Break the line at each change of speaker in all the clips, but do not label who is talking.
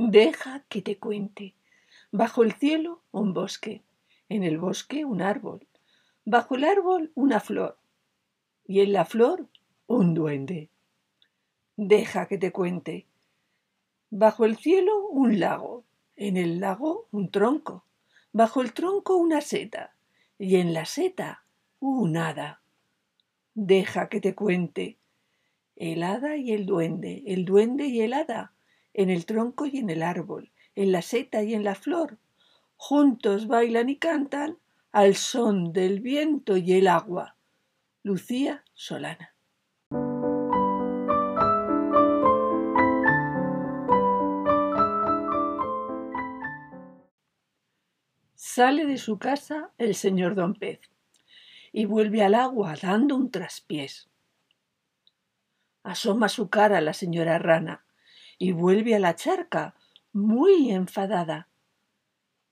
Deja que te cuente. Bajo el cielo un bosque, en el bosque un árbol, bajo el árbol una flor y en la flor un duende. Deja que te cuente. Bajo el cielo un lago, en el lago un tronco, bajo el tronco una seta y en la seta un hada. Deja que te cuente. El hada y el duende, el duende y el hada en el tronco y en el árbol, en la seta y en la flor. Juntos bailan y cantan al son del viento y el agua. Lucía Solana. Sale de su casa el señor don Pez y vuelve al agua dando un traspiés. Asoma su cara la señora rana y vuelve a la charca muy enfadada.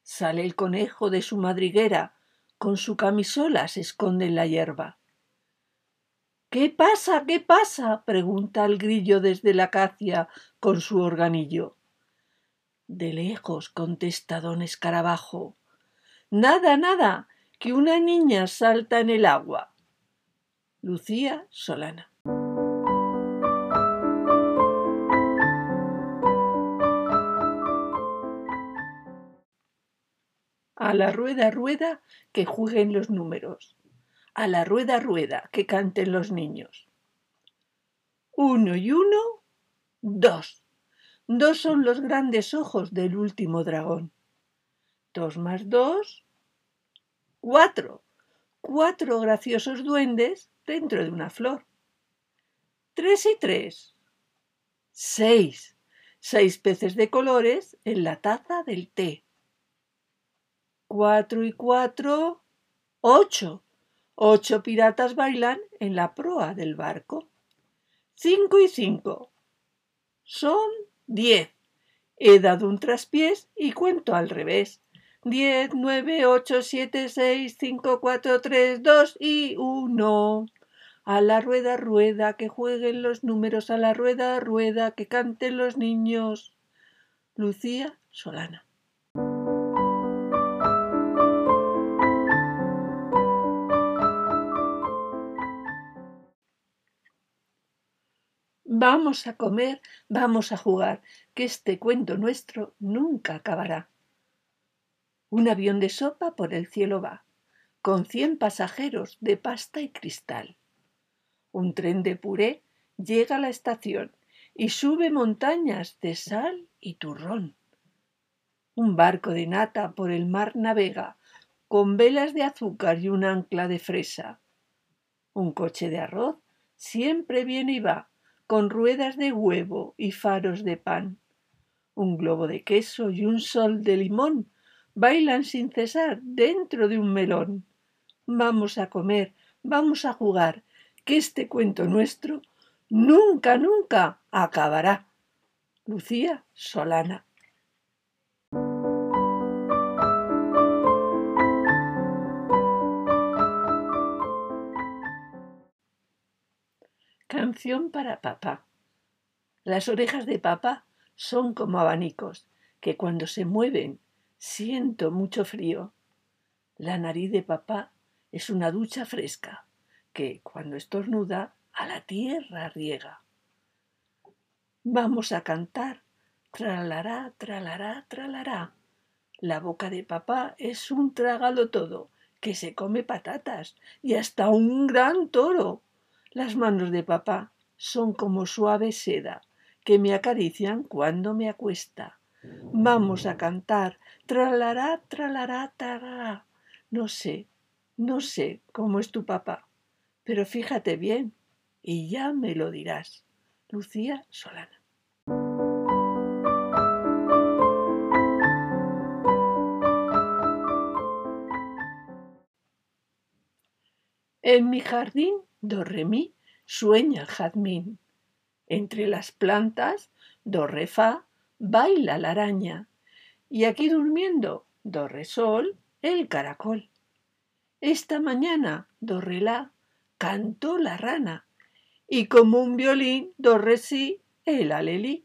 Sale el conejo de su madriguera, con su camisola se esconde en la hierba. ¿Qué pasa? ¿Qué pasa? pregunta el grillo desde la acacia con su organillo. De lejos contesta don escarabajo. Nada, nada, que una niña salta en el agua. Lucía Solana. A la rueda, rueda, que jueguen los números. A la rueda, rueda, que canten los niños. Uno y uno, dos. Dos son los grandes ojos del último dragón. Dos más dos, cuatro. Cuatro graciosos duendes dentro de una flor. Tres y tres. Seis. Seis peces de colores en la taza del té. Cuatro y cuatro, ocho. Ocho piratas bailan en la proa del barco. Cinco y cinco. Son diez. He dado un traspiés y cuento al revés. Diez, nueve, ocho, siete, seis, cinco, cuatro, tres, dos y uno. A la rueda, rueda, que jueguen los números, a la rueda, rueda, que canten los niños. Lucía Solana. Vamos a comer, vamos a jugar, que este cuento nuestro nunca acabará. Un avión de sopa por el cielo va, con cien pasajeros de pasta y cristal. Un tren de puré llega a la estación y sube montañas de sal y turrón. Un barco de nata por el mar navega, con velas de azúcar y un ancla de fresa. Un coche de arroz siempre viene y va, con ruedas de huevo y faros de pan. Un globo de queso y un sol de limón bailan sin cesar dentro de un melón. Vamos a comer, vamos a jugar, que este cuento nuestro nunca, nunca acabará. Lucía Solana. Canción para papá. Las orejas de papá son como abanicos, que cuando se mueven siento mucho frío. La nariz de papá es una ducha fresca, que cuando estornuda a la tierra riega. Vamos a cantar, tralará, tralará, tralará. La boca de papá es un trágalo todo, que se come patatas y hasta un gran toro. Las manos de papá son como suave seda que me acarician cuando me acuesta. Vamos a cantar, tralará, tralará, tralará. No sé, no sé cómo es tu papá, pero fíjate bien y ya me lo dirás. Lucía Solana. En mi jardín do re mi, sueña el jazmín. Entre las plantas, do re fa, baila la araña. Y aquí durmiendo, do re sol, el caracol. Esta mañana, do re la, cantó la rana. Y como un violín, do re si, el alelí.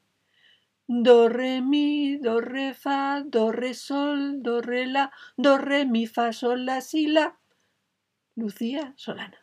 Do, re, mi, do, re, fa, do, re, sol, do, re, la, do, re, mi, fa, sol, la, si, la. Lucía Solana.